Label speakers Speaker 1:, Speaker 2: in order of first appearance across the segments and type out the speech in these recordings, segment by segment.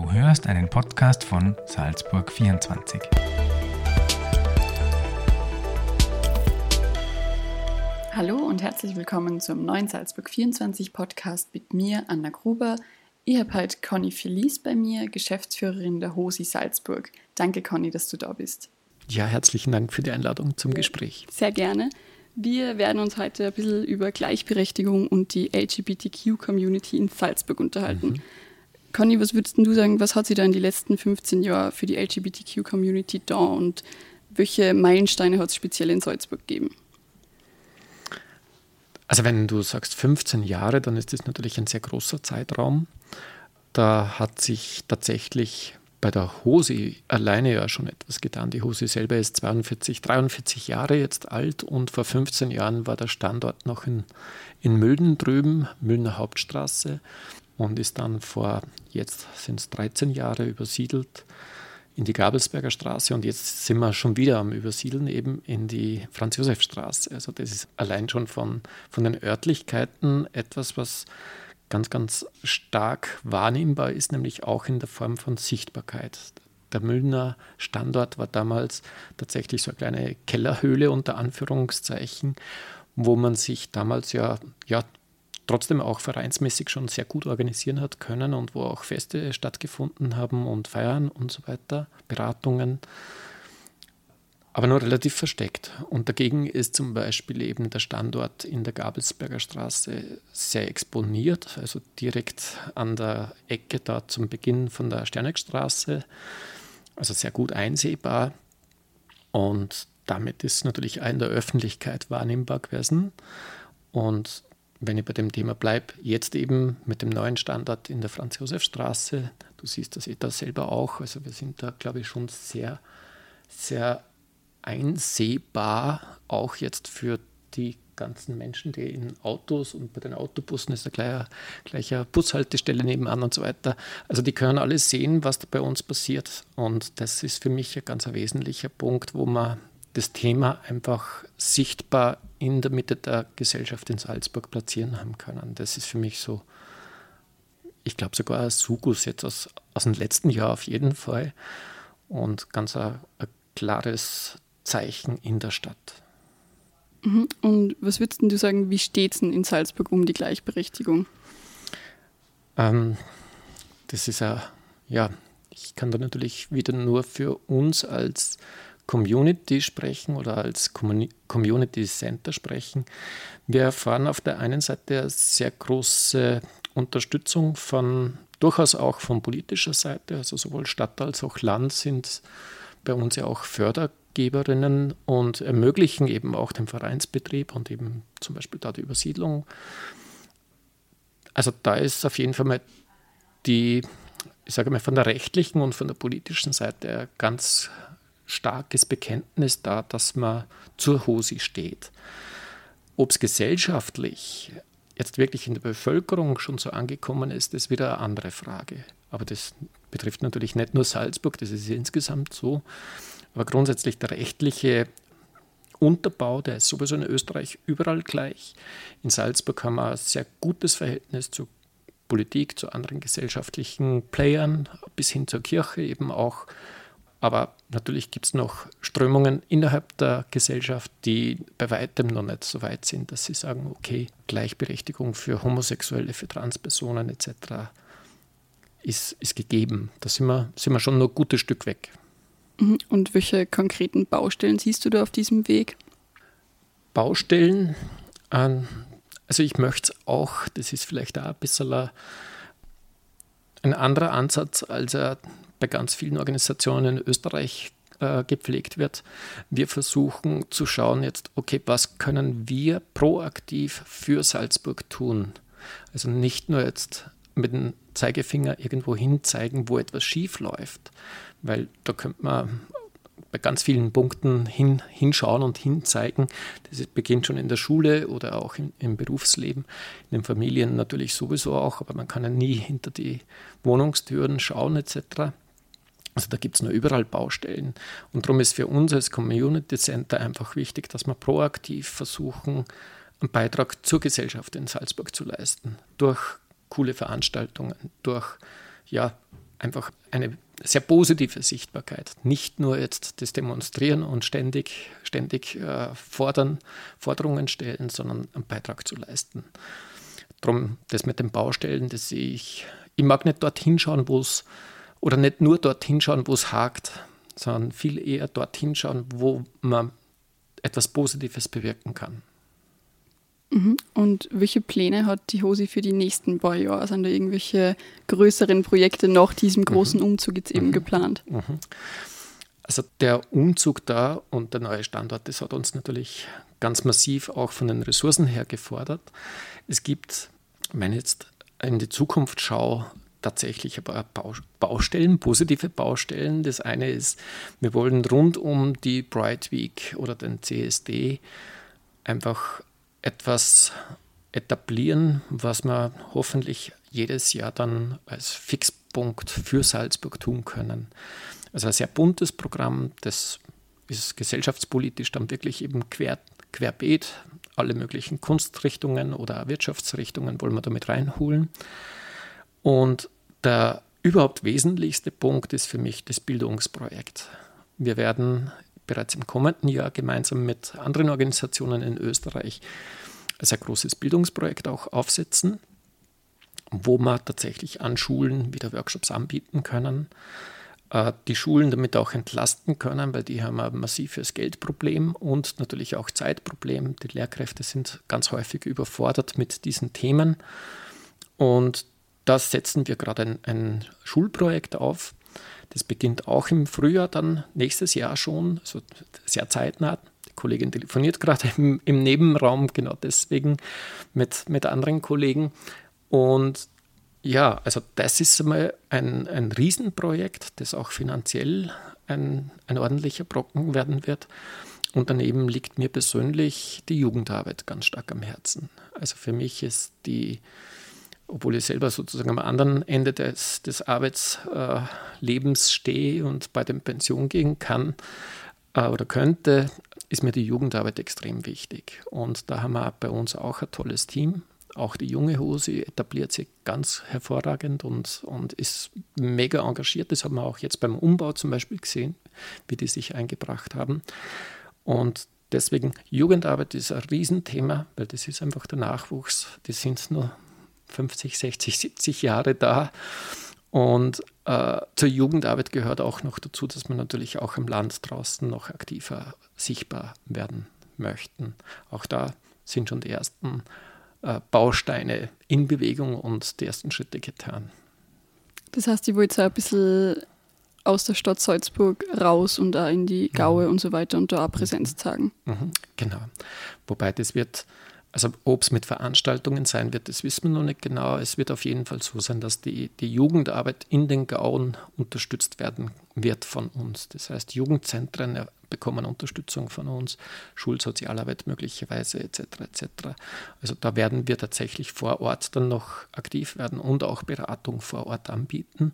Speaker 1: Du hörst einen Podcast von Salzburg 24.
Speaker 2: Hallo und herzlich willkommen zum neuen Salzburg 24 Podcast mit mir, Anna Gruber. Ich habe heute Conny Felice bei mir, Geschäftsführerin der HOSI Salzburg. Danke, Conny, dass du da bist.
Speaker 3: Ja, herzlichen Dank für die Einladung zum Gespräch.
Speaker 2: Sehr gerne. Wir werden uns heute ein bisschen über Gleichberechtigung und die LGBTQ-Community in Salzburg unterhalten. Mhm. Conny, was würdest du sagen, was hat sie da in den letzten 15 Jahren für die LGBTQ-Community da und welche Meilensteine hat es speziell in Salzburg gegeben?
Speaker 3: Also wenn du sagst 15 Jahre, dann ist das natürlich ein sehr großer Zeitraum. Da hat sich tatsächlich bei der Hose alleine ja schon etwas getan. Die Hose selber ist 42, 43 Jahre jetzt alt und vor 15 Jahren war der Standort noch in, in Mülden drüben, Müllner Hauptstraße und ist dann vor, jetzt sind es 13 Jahre übersiedelt in die Gabelsberger Straße und jetzt sind wir schon wieder am Übersiedeln eben in die Franz-Josef-Straße. Also das ist allein schon von, von den Örtlichkeiten etwas, was ganz, ganz stark wahrnehmbar ist, nämlich auch in der Form von Sichtbarkeit. Der Müllner Standort war damals tatsächlich so eine kleine Kellerhöhle unter Anführungszeichen, wo man sich damals ja, ja trotzdem auch vereinsmäßig schon sehr gut organisieren hat können und wo auch Feste stattgefunden haben und Feiern und so weiter, Beratungen, aber nur relativ versteckt. Und dagegen ist zum Beispiel eben der Standort in der Gabelsberger Straße sehr exponiert, also direkt an der Ecke da zum Beginn von der Sterneckstraße, also sehr gut einsehbar. Und damit ist natürlich auch in der Öffentlichkeit wahrnehmbar gewesen. Und wenn ich bei dem Thema bleibe, jetzt eben mit dem neuen Standort in der Franz-Josef-Straße, du siehst das eh da selber auch, also wir sind da, glaube ich, schon sehr, sehr einsehbar, auch jetzt für die ganzen Menschen, die in Autos und bei den Autobussen ist eine gleiche, Bushaltestelle nebenan und so weiter. Also die können alle sehen, was da bei uns passiert. Und das ist für mich ein ganz wesentlicher Punkt, wo man das Thema einfach sichtbar in der Mitte der Gesellschaft in Salzburg platzieren haben können. Das ist für mich so, ich glaube sogar ein Sugus jetzt aus, aus dem letzten Jahr auf jeden Fall und ganz ein, ein klares Zeichen in der Stadt.
Speaker 2: Mhm. Und was würdest du sagen, wie steht es in Salzburg um die Gleichberechtigung?
Speaker 3: Ähm, das ist ja, ja, ich kann da natürlich wieder nur für uns als Community sprechen oder als Community Center sprechen. Wir erfahren auf der einen Seite sehr große Unterstützung von durchaus auch von politischer Seite, also sowohl Stadt als auch Land sind bei uns ja auch Fördergeberinnen und ermöglichen eben auch den Vereinsbetrieb und eben zum Beispiel da die Übersiedlung. Also da ist auf jeden Fall mal die, ich sage mal, von der rechtlichen und von der politischen Seite ganz starkes Bekenntnis da, dass man zur Hosi steht. Ob es gesellschaftlich jetzt wirklich in der Bevölkerung schon so angekommen ist, ist wieder eine andere Frage. Aber das betrifft natürlich nicht nur Salzburg, das ist insgesamt so. Aber grundsätzlich der rechtliche Unterbau, der ist sowieso in Österreich überall gleich. In Salzburg haben wir ein sehr gutes Verhältnis zur Politik, zu anderen gesellschaftlichen Playern, bis hin zur Kirche eben auch. Aber natürlich gibt es noch Strömungen innerhalb der Gesellschaft, die bei weitem noch nicht so weit sind, dass sie sagen, okay, Gleichberechtigung für Homosexuelle, für Transpersonen etc. Ist, ist gegeben. Da sind wir, sind wir schon noch ein gutes Stück weg.
Speaker 2: Mhm. Und welche konkreten Baustellen siehst du da auf diesem Weg?
Speaker 3: Baustellen, ähm, also ich möchte es auch, das ist vielleicht auch ein bisschen ein anderer Ansatz, als er bei ganz vielen Organisationen in Österreich äh, gepflegt wird. Wir versuchen zu schauen jetzt, okay, was können wir proaktiv für Salzburg tun? Also nicht nur jetzt mit dem Zeigefinger irgendwo hin zeigen, wo etwas schief läuft, weil da könnte man bei ganz vielen Punkten hin, hinschauen und hinzeigen. Das beginnt schon in der Schule oder auch im, im, Berufsleben, in den Familien natürlich sowieso auch, aber man kann ja nie hinter die Wohnungstüren schauen etc. Also da gibt es nur überall Baustellen. Und darum ist für uns als Community Center einfach wichtig, dass wir proaktiv versuchen, einen Beitrag zur Gesellschaft in Salzburg zu leisten. Durch coole Veranstaltungen, durch ja, einfach eine sehr positive Sichtbarkeit. Nicht nur jetzt das Demonstrieren und ständig, ständig äh, fordern, Forderungen stellen, sondern einen Beitrag zu leisten. Darum, das mit den Baustellen, das sehe ich. Ich mag nicht dorthin schauen, wo es, oder nicht nur dorthin schauen, wo es hakt, sondern viel eher dorthin schauen, wo man etwas Positives bewirken kann.
Speaker 2: Mhm. Und welche Pläne hat die Hosi für die nächsten paar Jahre? Sind da irgendwelche größeren Projekte nach diesem großen mhm. Umzug jetzt eben mhm. geplant?
Speaker 3: Mhm. Also der Umzug da und der neue Standort, das hat uns natürlich ganz massiv auch von den Ressourcen her gefordert. Es gibt, wenn ich jetzt in die Zukunft schaue, tatsächlich Baustellen, positive Baustellen. Das eine ist, wir wollen rund um die Bright Week oder den CSD einfach etwas etablieren, was wir hoffentlich jedes Jahr dann als Fixpunkt für Salzburg tun können. Also ein sehr buntes Programm, das ist gesellschaftspolitisch dann wirklich eben quer, querbeet. Alle möglichen Kunstrichtungen oder Wirtschaftsrichtungen wollen wir damit reinholen. Und der überhaupt wesentlichste Punkt ist für mich das Bildungsprojekt. Wir werden bereits im kommenden Jahr gemeinsam mit anderen Organisationen in Österreich ein sehr großes Bildungsprojekt auch aufsetzen, wo wir tatsächlich an Schulen wieder Workshops anbieten können, äh, die Schulen damit auch entlasten können, weil die haben ein massives Geldproblem und natürlich auch Zeitproblem. Die Lehrkräfte sind ganz häufig überfordert mit diesen Themen. Und da setzen wir gerade ein, ein Schulprojekt auf, das beginnt auch im Frühjahr dann nächstes Jahr schon, also sehr zeitnah. Die Kollegin telefoniert gerade im, im Nebenraum, genau deswegen mit, mit anderen Kollegen. Und ja, also das ist einmal ein, ein Riesenprojekt, das auch finanziell ein, ein ordentlicher Brocken werden wird. Und daneben liegt mir persönlich die Jugendarbeit ganz stark am Herzen. Also für mich ist die obwohl ich selber sozusagen am anderen Ende des, des Arbeitslebens stehe und bei der Pension gehen kann äh, oder könnte, ist mir die Jugendarbeit extrem wichtig. Und da haben wir bei uns auch ein tolles Team. Auch die junge Hose etabliert sich ganz hervorragend und, und ist mega engagiert. Das haben wir auch jetzt beim Umbau zum Beispiel gesehen, wie die sich eingebracht haben. Und deswegen, Jugendarbeit ist ein Riesenthema, weil das ist einfach der Nachwuchs. Die sind nur 50, 60, 70 Jahre da. Und äh, zur Jugendarbeit gehört auch noch dazu, dass man natürlich auch im Land draußen noch aktiver sichtbar werden möchten. Auch da sind schon die ersten äh, Bausteine in Bewegung und die ersten Schritte getan.
Speaker 2: Das heißt, ich wollte ein bisschen aus der Stadt Salzburg raus und da in die Gaue mhm. und so weiter und da auch Präsenz zeigen.
Speaker 3: Mhm, genau. Wobei das wird also ob es mit Veranstaltungen sein wird, das wissen wir noch nicht genau. Es wird auf jeden Fall so sein, dass die, die Jugendarbeit in den Gauen unterstützt werden wird von uns. Das heißt, Jugendzentren bekommen Unterstützung von uns, Schulsozialarbeit möglicherweise etc. etc. Also da werden wir tatsächlich vor Ort dann noch aktiv werden und auch Beratung vor Ort anbieten,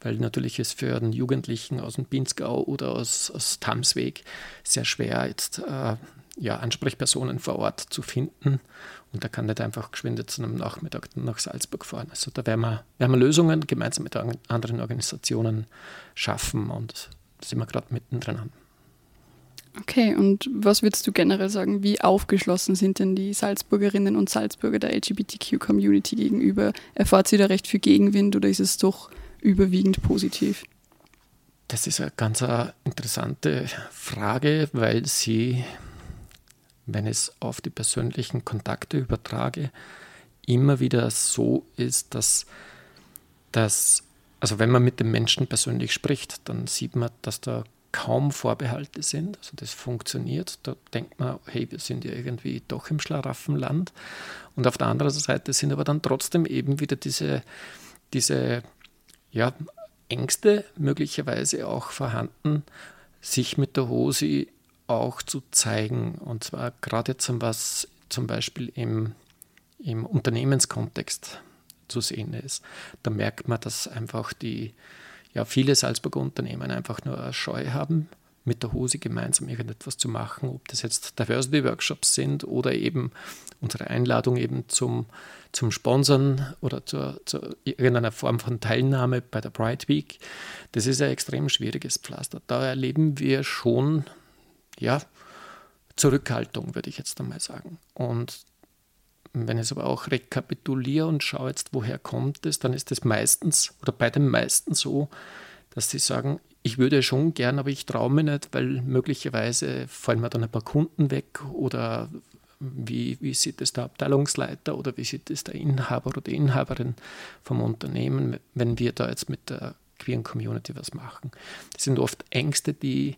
Speaker 3: weil natürlich es für einen Jugendlichen aus dem Pinzgau oder aus, aus Tamsweg sehr schwer jetzt äh, ja, Ansprechpersonen vor Ort zu finden. Und da kann nicht einfach geschwind zu einem Nachmittag nach Salzburg fahren. Also da werden wir, werden wir Lösungen gemeinsam mit anderen Organisationen schaffen und da sind wir gerade mittendrin.
Speaker 2: Okay, und was würdest du generell sagen, wie aufgeschlossen sind denn die Salzburgerinnen und Salzburger der LGBTQ-Community gegenüber? Erfahrt sie da recht viel Gegenwind oder ist es doch überwiegend positiv?
Speaker 3: Das ist eine ganz interessante Frage, weil sie wenn es auf die persönlichen Kontakte übertrage, immer wieder so ist, dass, dass, also wenn man mit dem Menschen persönlich spricht, dann sieht man, dass da kaum Vorbehalte sind. Also das funktioniert. Da denkt man, hey, wir sind ja irgendwie doch im Schlaraffenland. Und auf der anderen Seite sind aber dann trotzdem eben wieder diese, diese ja, Ängste möglicherweise auch vorhanden, sich mit der Hose auch zu zeigen. Und zwar gerade jetzt, was zum Beispiel im, im Unternehmenskontext zu sehen ist. Da merkt man, dass einfach die, ja, viele Salzburger Unternehmen einfach nur Scheu haben, mit der HOSI gemeinsam irgendetwas zu machen, ob das jetzt Diversity-Workshops sind oder eben unsere Einladung eben zum, zum Sponsern oder zur, zu irgendeiner Form von Teilnahme bei der Bright Week. Das ist ein extrem schwieriges Pflaster. Da erleben wir schon, ja, Zurückhaltung, würde ich jetzt einmal sagen. Und wenn ich es aber auch rekapituliere und schaue jetzt, woher kommt es, dann ist es meistens oder bei den meisten so, dass sie sagen, ich würde schon gern, aber ich traue mir nicht, weil möglicherweise fallen mir dann ein paar Kunden weg oder wie, wie sieht es der Abteilungsleiter oder wie sieht es der Inhaber oder die Inhaberin vom Unternehmen, wenn wir da jetzt mit der queeren Community was machen. Das sind oft Ängste, die,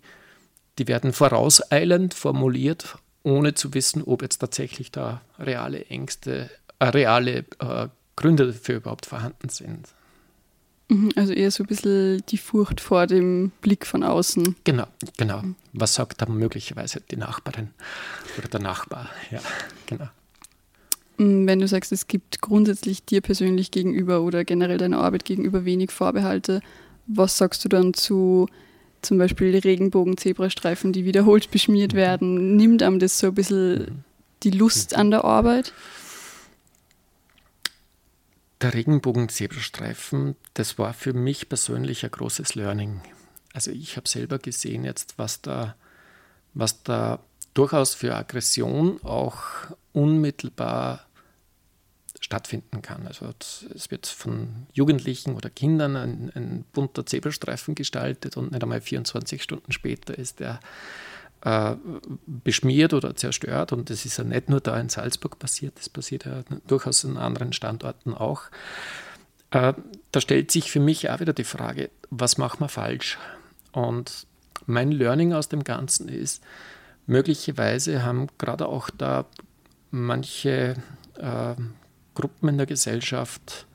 Speaker 3: die werden vorauseilend formuliert, ohne zu wissen, ob jetzt tatsächlich da reale Ängste, äh, reale äh, Gründe dafür überhaupt vorhanden sind.
Speaker 2: Mhm, also eher so ein bisschen die Furcht vor dem Blick von außen.
Speaker 3: Genau, genau. Was sagt dann möglicherweise die Nachbarin oder der Nachbar? Ja, genau.
Speaker 2: Mhm, wenn du sagst, es gibt grundsätzlich dir persönlich gegenüber oder generell deiner Arbeit gegenüber wenig Vorbehalte, was sagst du dann zu zum Beispiel Regenbogen-Zebrastreifen, die wiederholt beschmiert mhm. werden? Nimmt einem das so ein bisschen mhm. die Lust an der Arbeit?
Speaker 3: Der Regenbogen-Zebrastreifen, das war für mich persönlich ein großes Learning. Also ich habe selber gesehen jetzt, was da, was da durchaus für Aggression auch unmittelbar stattfinden kann. Also es wird von Jugendlichen oder Kindern ein, ein bunter Zebrastreifen gestaltet und nicht einmal 24 Stunden später ist der äh, beschmiert oder zerstört. Und das ist ja nicht nur da in Salzburg passiert, das passiert ja durchaus an anderen Standorten auch. Äh, da stellt sich für mich auch wieder die Frage, was machen wir falsch? Und mein Learning aus dem Ganzen ist, möglicherweise haben gerade auch da manche äh, Gruppen in der Gesellschaft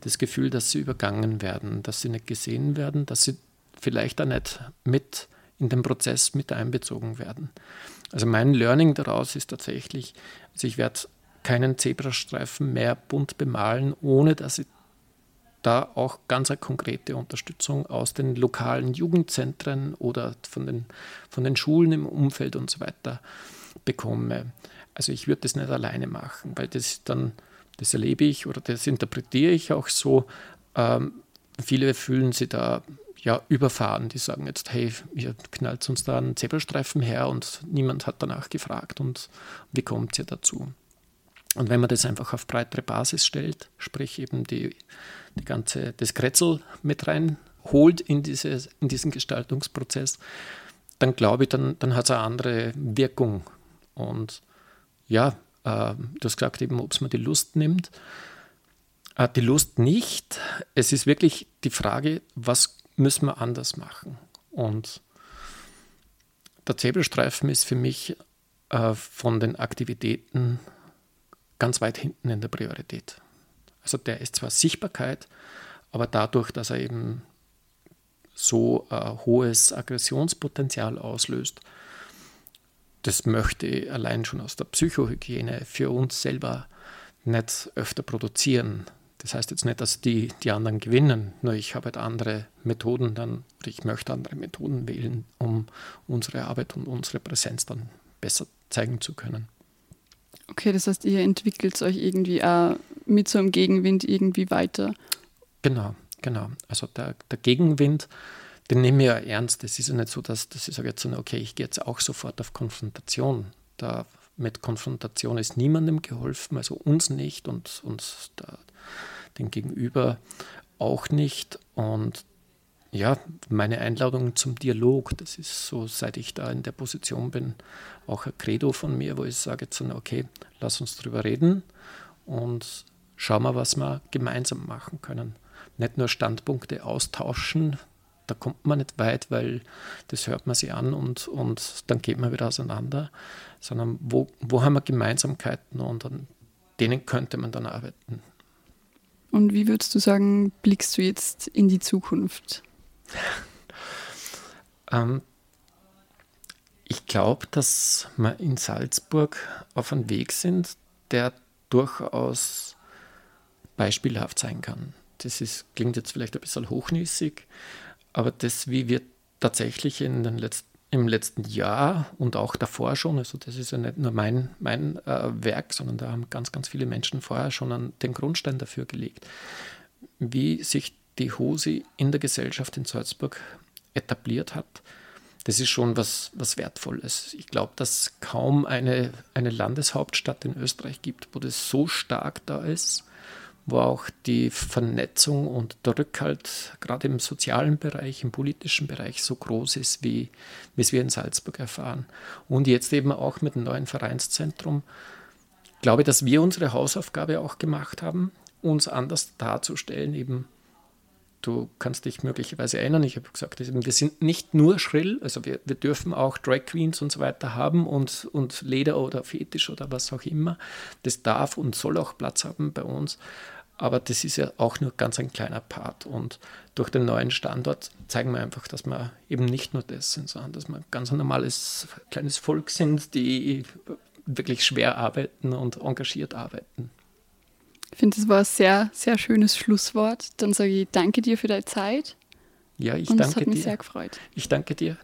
Speaker 3: das Gefühl, dass sie übergangen werden, dass sie nicht gesehen werden, dass sie vielleicht auch nicht mit in den Prozess mit einbezogen werden. Also mein Learning daraus ist tatsächlich, also ich werde keinen Zebrastreifen mehr bunt bemalen, ohne dass ich da auch ganz eine konkrete Unterstützung aus den lokalen Jugendzentren oder von den, von den Schulen im Umfeld und so weiter bekomme. Also ich würde das nicht alleine machen, weil das dann, das erlebe ich oder das interpretiere ich auch so. Ähm, viele fühlen sich da ja, überfahren. Die sagen jetzt, hey, ihr knallt uns da einen Zebrastreifen her und niemand hat danach gefragt und wie kommt ihr dazu? Und wenn man das einfach auf breitere Basis stellt, sprich eben die, die ganze, das Kretzel mit reinholt in, diese, in diesen Gestaltungsprozess, dann glaube ich, dann, dann hat es eine andere Wirkung. Und ja, äh, du hast gesagt, ob es mir die Lust nimmt. Äh, die Lust nicht. Es ist wirklich die Frage, was müssen wir anders machen. Und der Zebrastreifen ist für mich äh, von den Aktivitäten ganz weit hinten in der Priorität. Also der ist zwar Sichtbarkeit, aber dadurch, dass er eben so äh, hohes Aggressionspotenzial auslöst, das möchte ich allein schon aus der Psychohygiene für uns selber nicht öfter produzieren. Das heißt jetzt nicht, dass die, die anderen gewinnen, nur ich habe halt andere Methoden dann, oder ich möchte andere Methoden wählen, um unsere Arbeit und unsere Präsenz dann besser zeigen zu können.
Speaker 2: Okay, das heißt, ihr entwickelt euch irgendwie auch mit so einem Gegenwind irgendwie weiter.
Speaker 3: Genau, genau. Also der, der Gegenwind, den nehmen wir ja ernst. Es ist ja nicht so, dass, dass ich sage jetzt, okay, ich gehe jetzt auch sofort auf Konfrontation. Da mit Konfrontation ist niemandem geholfen, also uns nicht und, und der, den Gegenüber auch nicht. Und ja, meine Einladung zum Dialog, das ist so, seit ich da in der Position bin, auch ein Credo von mir, wo ich sage jetzt, okay, lass uns drüber reden und schauen wir, was wir gemeinsam machen können. Nicht nur Standpunkte austauschen, da kommt man nicht weit, weil das hört man sich an und, und dann geht man wieder auseinander, sondern wo, wo haben wir Gemeinsamkeiten und an denen könnte man dann arbeiten.
Speaker 2: Und wie würdest du sagen, blickst du jetzt in die Zukunft?
Speaker 3: ähm, ich glaube, dass wir in Salzburg auf einem Weg sind, der durchaus beispielhaft sein kann. Das ist, klingt jetzt vielleicht ein bisschen hochnäsig, aber das, wie wir tatsächlich in den, Letz-, im letzten Jahr und auch davor schon, also das ist ja nicht nur mein, mein äh, Werk, sondern da haben ganz, ganz viele Menschen vorher schon an den Grundstein dafür gelegt, wie sich die Hose in der Gesellschaft in Salzburg etabliert hat. Das ist schon was, was Wertvolles. Ich glaube, dass kaum eine, eine Landeshauptstadt in Österreich gibt, wo das so stark da ist wo auch die Vernetzung und der Rückhalt gerade im sozialen Bereich, im politischen Bereich so groß ist, wie, wie es wir in Salzburg erfahren. Und jetzt eben auch mit dem neuen Vereinszentrum. Ich glaube, dass wir unsere Hausaufgabe auch gemacht haben, uns anders darzustellen, eben Du kannst dich möglicherweise erinnern, ich habe gesagt, wir sind nicht nur schrill, also wir, wir dürfen auch Drag Queens und so weiter haben und, und Leder oder Fetisch oder was auch immer. Das darf und soll auch Platz haben bei uns. Aber das ist ja auch nur ganz ein kleiner Part. Und durch den neuen Standort zeigen wir einfach, dass wir eben nicht nur das sind, sondern dass wir ganz ein normales kleines Volk sind, die wirklich schwer arbeiten und engagiert arbeiten.
Speaker 2: Ich finde, das war ein sehr, sehr schönes Schlusswort. Dann sage ich danke dir für deine Zeit.
Speaker 3: Ja, ich und danke dir.
Speaker 2: Es hat mich dir. sehr gefreut.
Speaker 3: Ich danke dir.